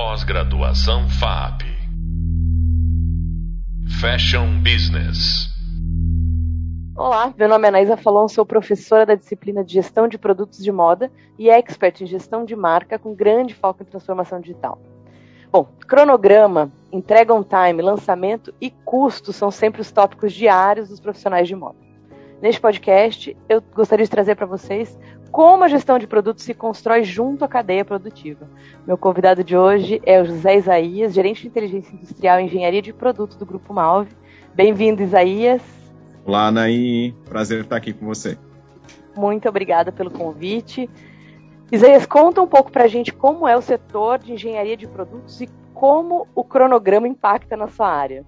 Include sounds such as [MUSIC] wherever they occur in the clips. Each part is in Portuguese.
Pós-graduação FAP. Fashion Business. Olá, meu nome é Anaísa Falon, sou professora da disciplina de Gestão de Produtos de Moda e expert em gestão de marca com grande foco em transformação digital. Bom, cronograma, entrega on time, lançamento e custo são sempre os tópicos diários dos profissionais de moda. Neste podcast, eu gostaria de trazer para vocês como a gestão de produtos se constrói junto à cadeia produtiva. Meu convidado de hoje é o José Isaías, gerente de inteligência industrial e engenharia de produtos do Grupo Malve. Bem-vindo, Isaías. Olá, Anaí. Prazer estar aqui com você. Muito obrigada pelo convite. Isaías, conta um pouco para a gente como é o setor de engenharia de produtos e como o cronograma impacta na sua área.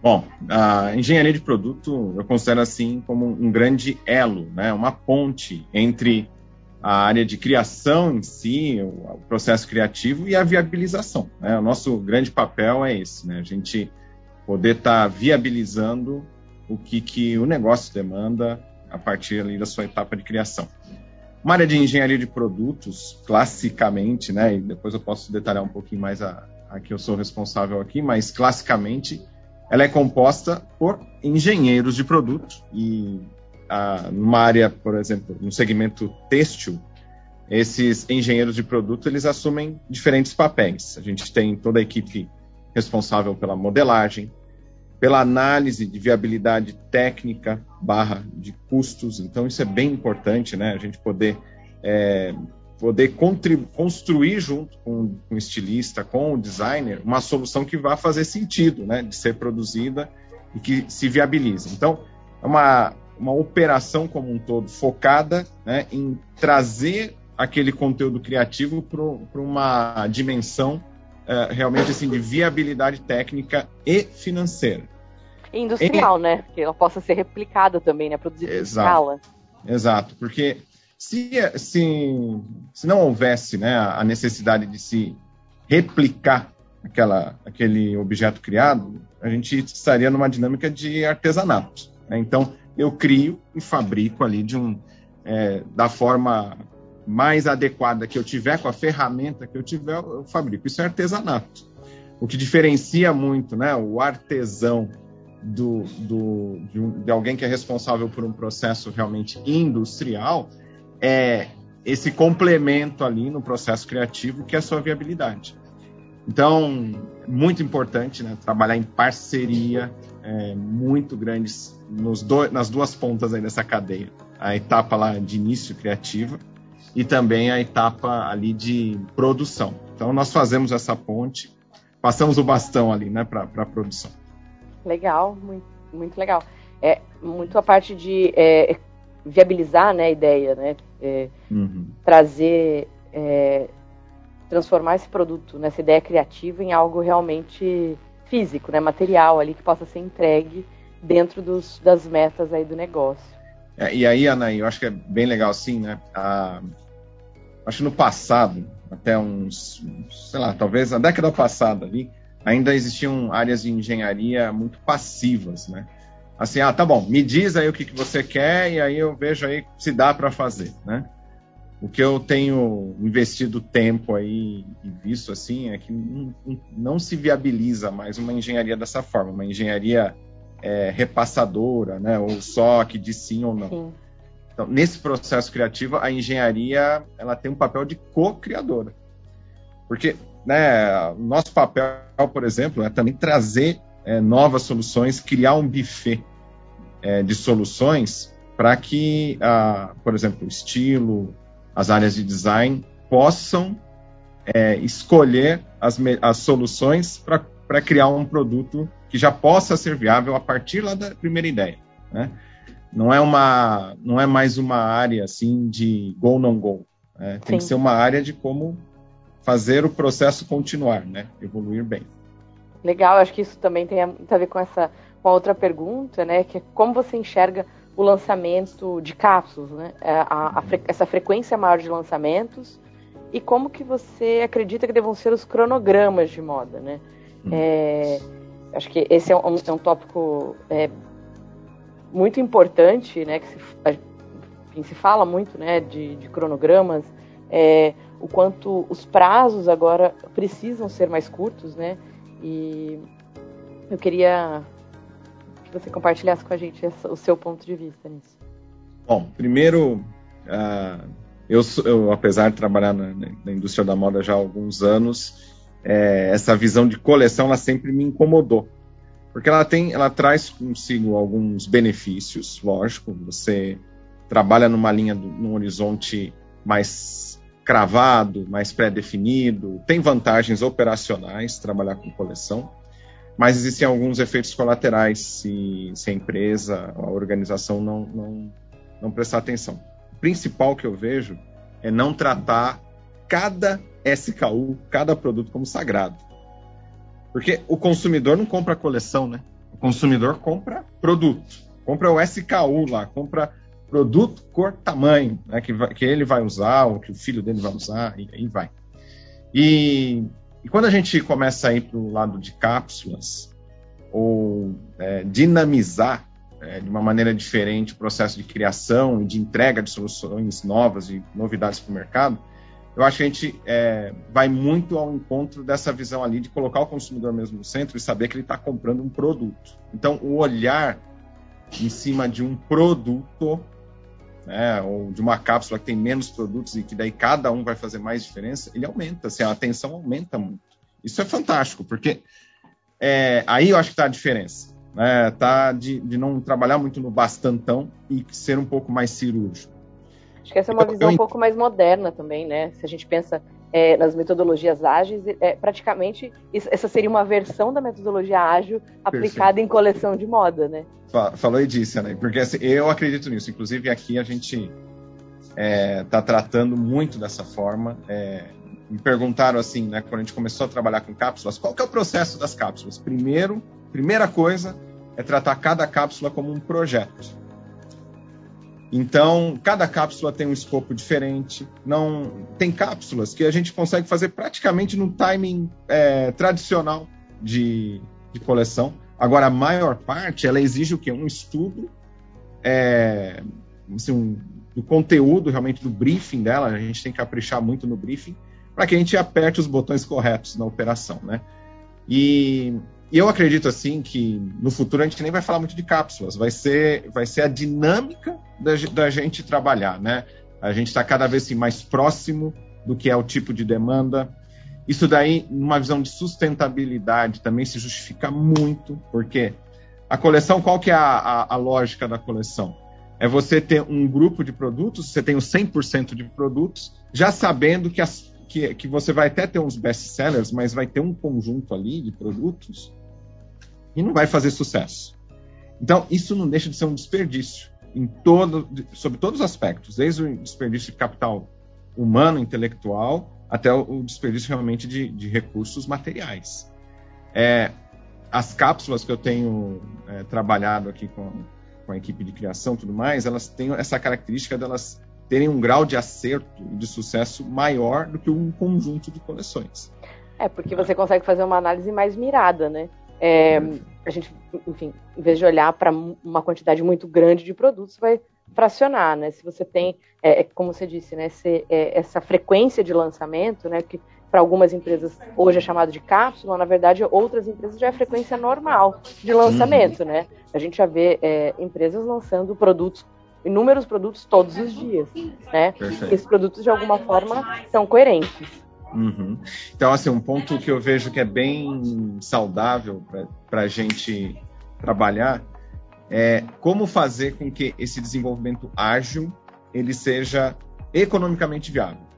Bom, a engenharia de produto eu considero assim como um grande elo, né? uma ponte entre a área de criação em si, o processo criativo e a viabilização. Né? O nosso grande papel é esse, né? a gente poder estar tá viabilizando o que, que o negócio demanda a partir ali da sua etapa de criação. Uma área de engenharia de produtos, classicamente, né, e depois eu posso detalhar um pouquinho mais a, a que eu sou responsável aqui, mas classicamente ela é composta por engenheiros de produto e a, numa área, por exemplo, no segmento têxtil, esses engenheiros de produto eles assumem diferentes papéis. A gente tem toda a equipe responsável pela modelagem, pela análise de viabilidade técnica barra de custos. Então isso é bem importante, né? A gente poder é, poder construir junto com, com, o estilista, com o designer, uma solução que vá fazer sentido, né, de ser produzida e que se viabilize. Então, é uma, uma operação como um todo focada né, em trazer aquele conteúdo criativo para uma dimensão uh, realmente assim de viabilidade técnica e financeira. Industrial, e... né? Que ela possa ser replicada também, né? Produzida em escala. Exato, porque se, se, se não houvesse né, a necessidade de se replicar aquela, aquele objeto criado, a gente estaria numa dinâmica de artesanato. Né? Então, eu crio e fabrico ali de um, é, da forma mais adequada que eu tiver, com a ferramenta que eu tiver, eu fabrico. Isso é artesanato. O que diferencia muito né, o artesão do, do, de, um, de alguém que é responsável por um processo realmente industrial é esse complemento ali no processo criativo que é a sua viabilidade. Então, muito importante né, trabalhar em parceria é, muito grandes do, nas duas pontas aí dessa cadeia. A etapa lá de início criativa e também a etapa ali de produção. Então, nós fazemos essa ponte, passamos o bastão ali né, para a produção. Legal, muito, muito legal. É muito a parte de é, viabilizar né, a ideia, né? É, uhum. Trazer, é, transformar esse produto, nessa ideia criativa, em algo realmente físico, né, material ali que possa ser entregue dentro dos, das metas aí do negócio. É, e aí, Anaí, eu acho que é bem legal assim, né? A, acho que no passado, até uns, sei lá, talvez na década passada ali, ainda existiam áreas de engenharia muito passivas, né? Assim, ah, tá bom, me diz aí o que, que você quer e aí eu vejo aí se dá para fazer, né? O que eu tenho investido tempo aí e visto assim é que não, não se viabiliza mais uma engenharia dessa forma, uma engenharia é, repassadora, né? Ou só que diz sim ou não. Sim. Então, nesse processo criativo, a engenharia ela tem um papel de co-criadora. Porque né, nosso papel, por exemplo, é também trazer é, novas soluções, criar um buffet é, de soluções para que, por exemplo, o estilo, as áreas de design possam é, escolher as, as soluções para criar um produto que já possa ser viável a partir lá da primeira ideia. Né? Não é uma, não é mais uma área assim de go não go. Né? Tem Sim. que ser uma área de como fazer o processo continuar, né? evoluir bem. Legal, acho que isso também tem a, a ver com essa com a outra pergunta, né, que é como você enxerga o lançamento de cápsulas, né, é, a, a, essa frequência maior de lançamentos e como que você acredita que devam ser os cronogramas de moda, né? Hum. É, acho que esse é um, é um tópico é, muito importante, né, que se, enfim, se fala muito, né, de, de cronogramas é, o quanto os prazos agora precisam ser mais curtos, né? E eu queria que você compartilhasse com a gente o seu ponto de vista nisso. Bom, primeiro, uh, eu, eu, apesar de trabalhar na, na, indústria da moda já há alguns anos, é, essa visão de coleção ela sempre me incomodou, porque ela tem, ela traz consigo alguns benefícios, lógico. Você trabalha numa linha, num horizonte mais cravado, mais pré-definido, tem vantagens operacionais trabalhar com coleção, mas existem alguns efeitos colaterais se, se a empresa, a organização não, não, não prestar atenção. O principal que eu vejo é não tratar cada SKU, cada produto como sagrado. Porque o consumidor não compra coleção, né? O consumidor compra produto. Compra o SKU lá, compra produto, cor, tamanho, né? que, vai, que ele vai usar, ou que o filho dele vai usar, e aí vai. E, e quando a gente começa a ir para o lado de cápsulas, ou é, dinamizar é, de uma maneira diferente o processo de criação e de entrega de soluções novas e novidades para o mercado, eu acho que a gente é, vai muito ao encontro dessa visão ali de colocar o consumidor mesmo no centro e saber que ele está comprando um produto. Então, o olhar em cima de um produto, né, ou de uma cápsula que tem menos produtos e que daí cada um vai fazer mais diferença, ele aumenta, assim, a atenção aumenta muito. Isso é fantástico, porque é, aí eu acho que está a diferença. Né, tá de, de não trabalhar muito no bastantão e ser um pouco mais cirúrgico. Acho que essa é uma visão um pouco mais moderna também, né? Se a gente pensa é, nas metodologias ágeis, é, praticamente essa seria uma versão da metodologia ágil aplicada Perfeito. em coleção de moda, né? Falou e disse, né? Porque assim, eu acredito nisso. Inclusive aqui a gente está é, tá tratando muito dessa forma. É, me perguntaram assim, né? Quando a gente começou a trabalhar com cápsulas, qual que é o processo das cápsulas? Primeiro, primeira coisa é tratar cada cápsula como um projeto. Então, cada cápsula tem um escopo diferente. Não tem cápsulas que a gente consegue fazer praticamente no timing é, tradicional de, de, coleção. Agora, a maior parte ela exige o quê? Um estudo é, assim, um, do conteúdo realmente do briefing dela. A gente tem que caprichar muito no briefing para que a gente aperte os botões corretos na operação, né? E e eu acredito assim que no futuro a gente nem vai falar muito de cápsulas, vai ser, vai ser a dinâmica da, da gente trabalhar, né? A gente está cada vez assim, mais próximo do que é o tipo de demanda. Isso daí, numa visão de sustentabilidade, também se justifica muito, porque a coleção, qual que é a, a, a lógica da coleção? É você ter um grupo de produtos, você tem os 100% de produtos, já sabendo que, as, que, que você vai até ter uns best-sellers, mas vai ter um conjunto ali de produtos e não vai fazer sucesso. Então, isso não deixa de ser um desperdício em todo, sobre todos os aspectos, desde o desperdício de capital humano, intelectual, até o desperdício realmente de, de recursos materiais. É, as cápsulas que eu tenho é, trabalhado aqui com, com a equipe de criação tudo mais, elas têm essa característica delas terem um grau de acerto e de sucesso maior do que um conjunto de coleções. É, porque você consegue fazer uma análise mais mirada, né? É, a gente, enfim, em vez de olhar para uma quantidade muito grande de produtos, vai fracionar, né? Se você tem, é, é como você disse, né, esse, é, essa frequência de lançamento, né, que para algumas empresas hoje é chamado de cápsula, na verdade, outras empresas já é frequência normal de lançamento, uhum. né? A gente já vê é, empresas lançando produtos, inúmeros produtos todos os dias, né? Perfeito. Esses produtos, de alguma forma, são coerentes. Uhum. Então, assim, um ponto que eu vejo que é bem saudável para a gente trabalhar é como fazer com que esse desenvolvimento ágil ele seja economicamente viável.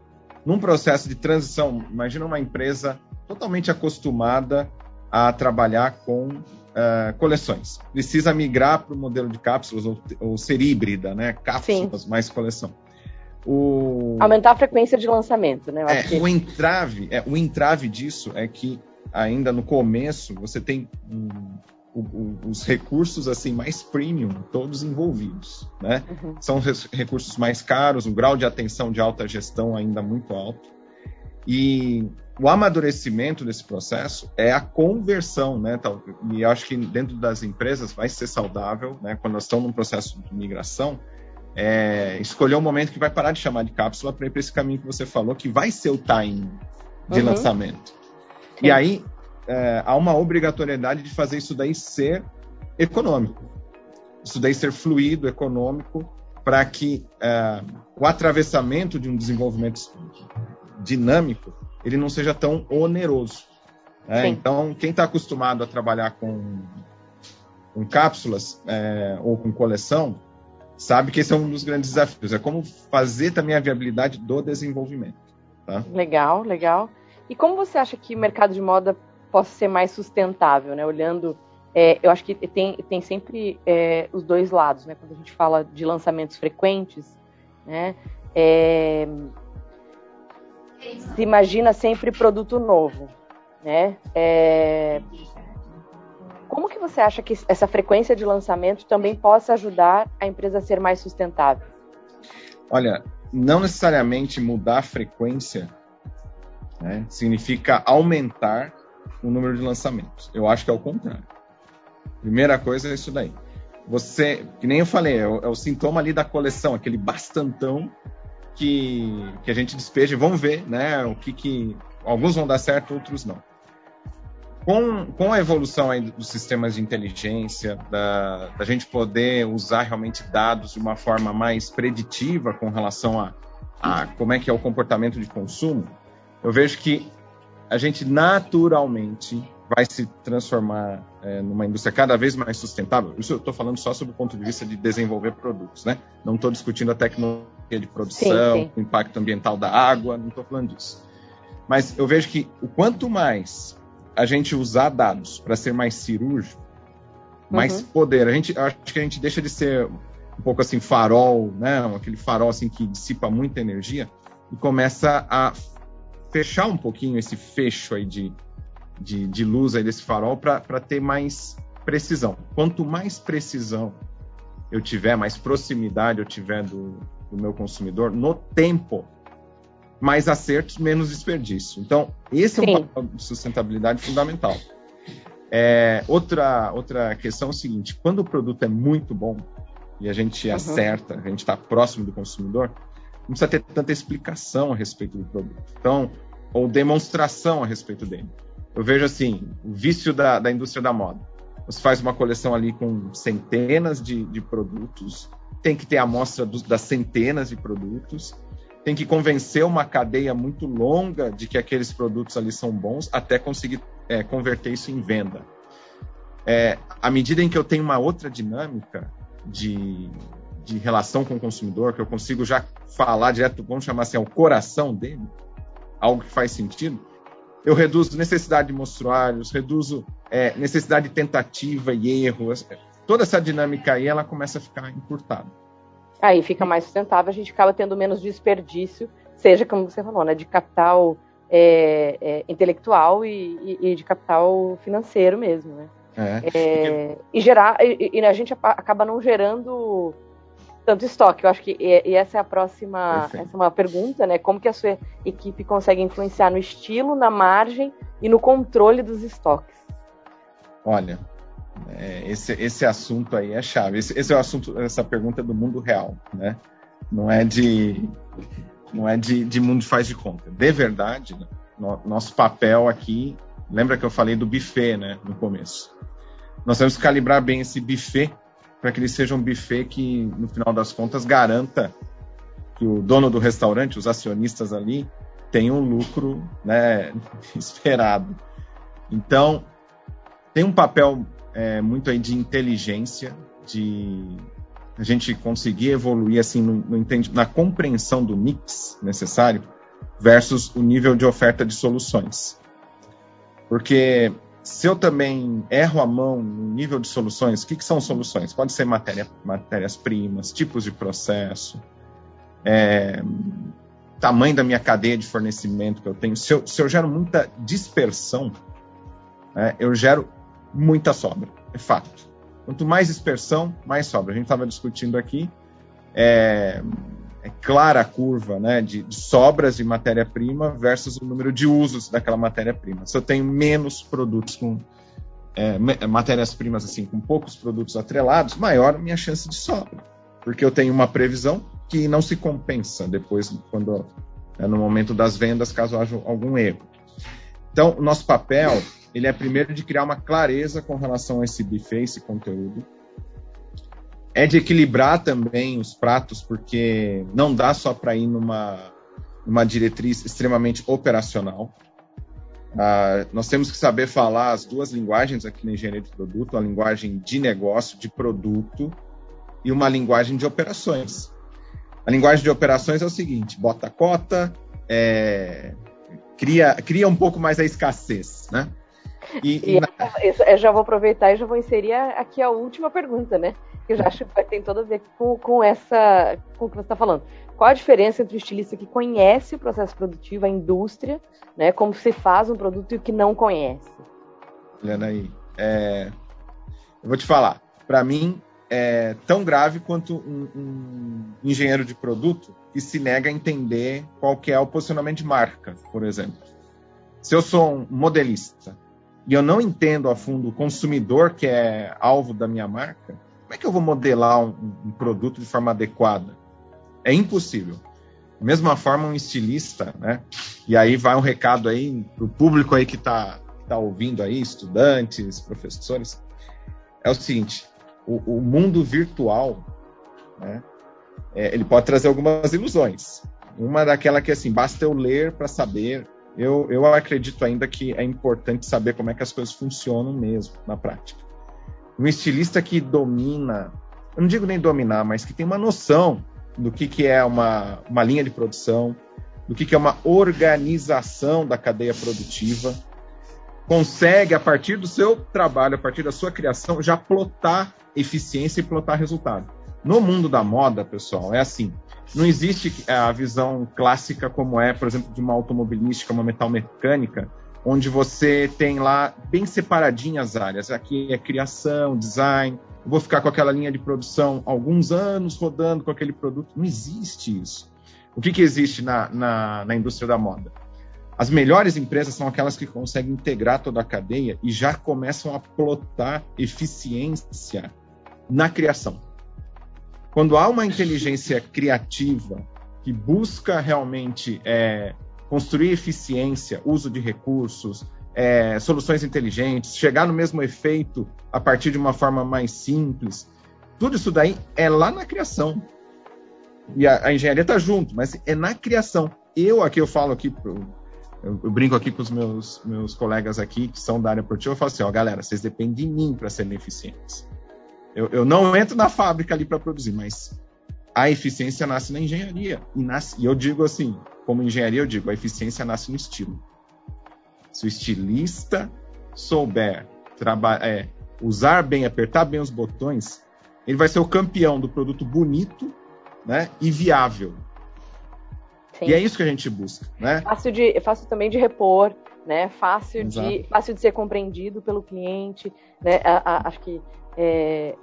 Num processo de transição, imagina uma empresa totalmente acostumada a trabalhar com uh, coleções. Precisa migrar para o modelo de cápsulas ou, ou, ser híbrida, né? Cápsulas Sim. mais coleção. O... Aumentar a frequência de lançamento, né? É, que... o, entrave, é, o entrave disso é que ainda no começo você tem um, o, os recursos assim mais premium todos envolvidos, né? Uhum. São recursos mais caros, um grau de atenção de alta gestão ainda muito alto. E o amadurecimento desse processo é a conversão, né? E acho que dentro das empresas vai ser saudável, né? Quando nós estamos num processo de migração, é, escolher um momento que vai parar de chamar de cápsula para ir para esse caminho que você falou, que vai ser o time de uhum. lançamento. Sim. E aí é, há uma obrigatoriedade de fazer isso daí ser econômico. Isso daí ser fluido, econômico, para que é, o atravessamento de um desenvolvimento dinâmico ele não seja tão oneroso. Né? Então, quem está acostumado a trabalhar com, com cápsulas é, ou com coleção, sabe que esse é um dos grandes desafios. É como fazer também a viabilidade do desenvolvimento. Tá? Legal, legal. E como você acha que o mercado de moda possa ser mais sustentável, né? Olhando, é, eu acho que tem, tem sempre é, os dois lados, né? Quando a gente fala de lançamentos frequentes, né? É, se imagina sempre produto novo, né? É, como que você acha que essa frequência de lançamento também possa ajudar a empresa a ser mais sustentável? Olha, não necessariamente mudar a frequência né, significa aumentar o número de lançamentos. Eu acho que é o contrário. Primeira coisa é isso daí. Você, que nem eu falei, é o, é o sintoma ali da coleção, aquele bastantão que, que a gente despeja. Vamos ver, né? O que, que alguns vão dar certo, outros não com, com a evolução aí dos sistemas de inteligência, da, da gente poder usar realmente dados de uma forma mais preditiva com relação a, a como é que é o comportamento de consumo, eu vejo que a gente naturalmente vai se transformar é, numa indústria cada vez mais sustentável. Isso eu estou falando só sobre o ponto de vista de desenvolver produtos, né? Não estou discutindo a tecnologia de produção, sim, sim. o impacto ambiental da água, não estou falando disso. Mas eu vejo que o quanto mais a gente usar dados para ser mais cirúrgico, mais uhum. poder. A gente, acho que a gente deixa de ser um pouco assim farol, né? Aquele farol assim que dissipa muita energia e começa a fechar um pouquinho esse fecho aí de, de, de luz aí desse farol para ter mais precisão. Quanto mais precisão eu tiver, mais proximidade eu tiver do, do meu consumidor, no tempo mais acertos, menos desperdício. Então, esse Sim. é um papel de sustentabilidade fundamental. É, outra, outra questão é o seguinte: quando o produto é muito bom e a gente uhum. acerta, a gente está próximo do consumidor, não precisa ter tanta explicação a respeito do produto. Então, ou demonstração a respeito dele. Eu vejo assim, o vício da, da indústria da moda. Você faz uma coleção ali com centenas de, de produtos, tem que ter a amostra dos, das centenas de produtos, tem que convencer uma cadeia muito longa de que aqueles produtos ali são bons até conseguir é, converter isso em venda. É, à medida em que eu tenho uma outra dinâmica de, de relação com o consumidor, que eu consigo já falar direto, vamos chamar assim, ao coração dele, algo que faz sentido, eu reduzo necessidade de mostruários, reduzo é, necessidade de tentativa e erro. Toda essa dinâmica aí, ela começa a ficar encurtada. Aí fica mais sustentável, a gente acaba tendo menos desperdício, seja como você falou, né, de capital é, é, intelectual e, e, e, de capital financeiro mesmo, né? É. é e gerar e, e, a gente acaba não gerando tanto estoque. Eu acho que e, essa é a próxima, Perfeito. essa é uma pergunta, né? Como que a sua equipe consegue influenciar no estilo, na margem e no controle dos estoques? Olha, é, esse, esse assunto aí é chave. Esse, esse é o assunto, essa pergunta é do mundo real, né? Não é de não é de, de mundo faz de conta. De verdade, né? no, nosso papel aqui, lembra que eu falei do buffet, né, no começo. Nós temos que calibrar bem esse buffet para que ele seja um buffet que, no final das contas, garanta que o dono do restaurante, os acionistas ali, tenham um lucro né, [LAUGHS] esperado. Então, tem um papel é, muito aí de inteligência, de a gente conseguir evoluir assim no, no na compreensão do mix necessário versus o nível de oferta de soluções. Porque se eu também erro a mão no nível de soluções, o que, que são soluções? Pode ser matéria, matérias-primas, tipos de processo, é, tamanho da minha cadeia de fornecimento que eu tenho. Se eu, se eu gero muita dispersão, é, eu gero muita sobra, é fato. Quanto mais dispersão, mais sobra. A gente estava discutindo aqui, é, é, clara a curva né, de, de sobras de matéria-prima versus o número de usos daquela matéria-prima. Se eu tenho menos produtos com é, matérias-primas assim, com poucos produtos atrelados, maior minha chance de sobra. porque eu tenho uma previsão que não se compensa depois, quando é, no momento das vendas, caso haja algum erro. Então, nosso papel ele é primeiro de criar uma clareza com relação a esse buffet, esse conteúdo. É de equilibrar também os pratos, porque não dá só para ir numa, numa diretriz extremamente operacional. Uh, nós temos que saber falar as duas linguagens aqui na engenharia de produto, a linguagem de negócio, de produto, e uma linguagem de operações. A linguagem de operações é o seguinte: bota cota, é, cria, cria um pouco mais a escassez, né? E, e na... eu já vou aproveitar e já vou inserir aqui a última pergunta, né? Que eu já acho que tem toda a ver com, com essa, com o que você está falando. Qual a diferença entre o estilista que conhece o processo produtivo, a indústria, né? Como se faz um produto e o que não conhece? Olhando aí, é... eu vou te falar. Para mim, é tão grave quanto um, um, engenheiro de produto que se nega a entender qual que é o posicionamento de marca, por exemplo. Se eu sou um modelista e eu não entendo a fundo o consumidor que é alvo da minha marca, como é que eu vou modelar um, um produto de forma adequada? É impossível. Da mesma forma, um estilista, né? E aí vai um recado aí para o público aí que está tá ouvindo aí, estudantes, professores, é o seguinte: o, o mundo virtual, né, é, ele pode trazer algumas ilusões. Uma daquela que assim, basta eu ler para saber. Eu, eu acredito ainda que é importante saber como é que as coisas funcionam mesmo na prática. Um estilista que domina, eu não digo nem dominar, mas que tem uma noção do que, que é uma, uma linha de produção, do que, que é uma organização da cadeia produtiva, consegue, a partir do seu trabalho, a partir da sua criação, já plotar eficiência e plotar resultado. No mundo da moda, pessoal, é assim. Não existe a visão clássica como é, por exemplo, de uma automobilística, uma metal mecânica, onde você tem lá bem separadinhas as áreas. Aqui é criação, design. Eu vou ficar com aquela linha de produção alguns anos rodando com aquele produto. Não existe isso. O que, que existe na, na, na indústria da moda? As melhores empresas são aquelas que conseguem integrar toda a cadeia e já começam a plotar eficiência na criação. Quando há uma inteligência criativa que busca realmente é, construir eficiência, uso de recursos, é, soluções inteligentes, chegar no mesmo efeito a partir de uma forma mais simples, tudo isso daí é lá na criação. E a, a engenharia está junto, mas é na criação. Eu aqui eu falo aqui eu, eu, brinco aqui com os meus, meus colegas aqui que são da área produtiva, eu falo assim, ó, galera, vocês dependem de mim para serem eficientes. Eu, eu, não entro na fábrica ali para produzir, mas a eficiência nasce na engenharia. E, nasce, e eu digo assim, como engenharia, eu digo, a eficiência nasce no estilo. Se o estilista souber é, usar bem, apertar bem os botões, ele vai ser o campeão do produto bonito né, e viável. Sim. E é isso que a gente busca, né? Fácil, de, fácil também de repor, né? Fácil, de, fácil de ser compreendido pelo cliente, né? A, a, acho que é,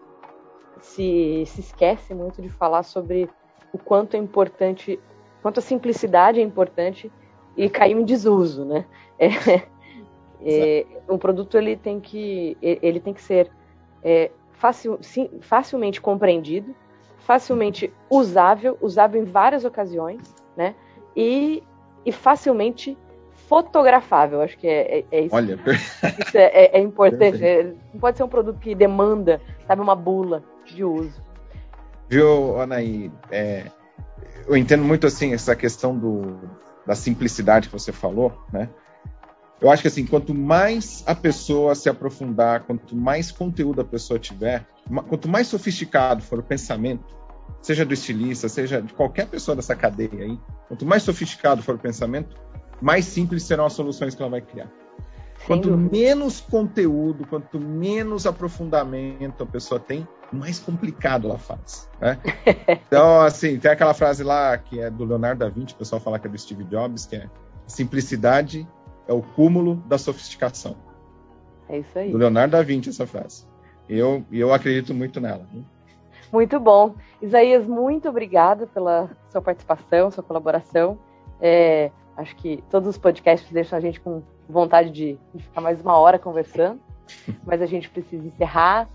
se, se esquece muito de falar sobre o quanto é importante, quanto a simplicidade é importante e caiu em desuso, né? É, é, um produto ele tem que ele tem que ser é, facil, sim, facilmente compreendido, facilmente usável, usável em várias ocasiões, né? e, e facilmente fotografável. Acho que é, é, é isso. Olha, isso é, é, é importante. É, não pode ser um produto que demanda, sabe, uma bula de uso. Viu, Anaí? É, eu entendo muito assim essa questão do, da simplicidade que você falou, né? Eu acho que assim, quanto mais a pessoa se aprofundar, quanto mais conteúdo a pessoa tiver, quanto mais sofisticado for o pensamento, seja do estilista, seja de qualquer pessoa dessa cadeia aí, quanto mais sofisticado for o pensamento, mais simples serão as soluções que ela vai criar. Quanto menos conteúdo, quanto menos aprofundamento a pessoa tem, mais complicado ela faz. Né? [LAUGHS] Então, assim, tem aquela frase lá que é do Leonardo da Vinci, o pessoal fala que é do Steve Jobs, que é simplicidade é o cúmulo da sofisticação. É isso aí. Do Leonardo da Vinci, essa frase. Eu, eu acredito muito nela. Né? Muito bom. Isaías, muito obrigada pela sua participação, sua colaboração. É, acho que todos os podcasts deixam a gente com vontade de, de ficar mais uma hora conversando, mas a gente precisa encerrar.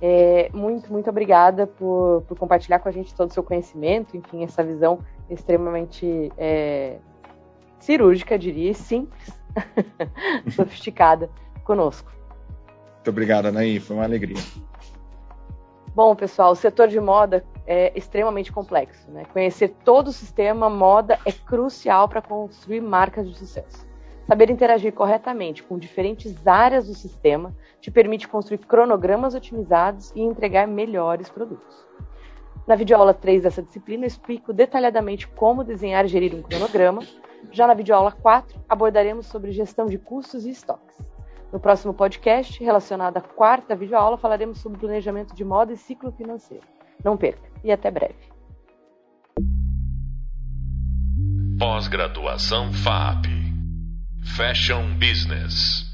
É, muito, muito obrigada por, por, compartilhar com a gente todo o seu conhecimento, enfim, essa visão extremamente é, cirúrgica, diria, e simples, [LAUGHS] sofisticada conosco. Muito obrigado, Anaí, foi uma alegria. Bom, pessoal, o setor de moda é extremamente complexo. Né? Conhecer todo o sistema moda é crucial para construir marcas de sucesso. Saber interagir corretamente com diferentes áreas do sistema te permite construir cronogramas otimizados e entregar melhores produtos. Na videoaula 3 dessa disciplina, eu explico detalhadamente como desenhar e gerir um cronograma. Já na videoaula 4, abordaremos sobre gestão de custos e estoques. No próximo podcast, relacionado à quarta videoaula, falaremos sobre planejamento de moda e ciclo financeiro. Não perca e até breve. Pós-graduação FAP Fashion Business.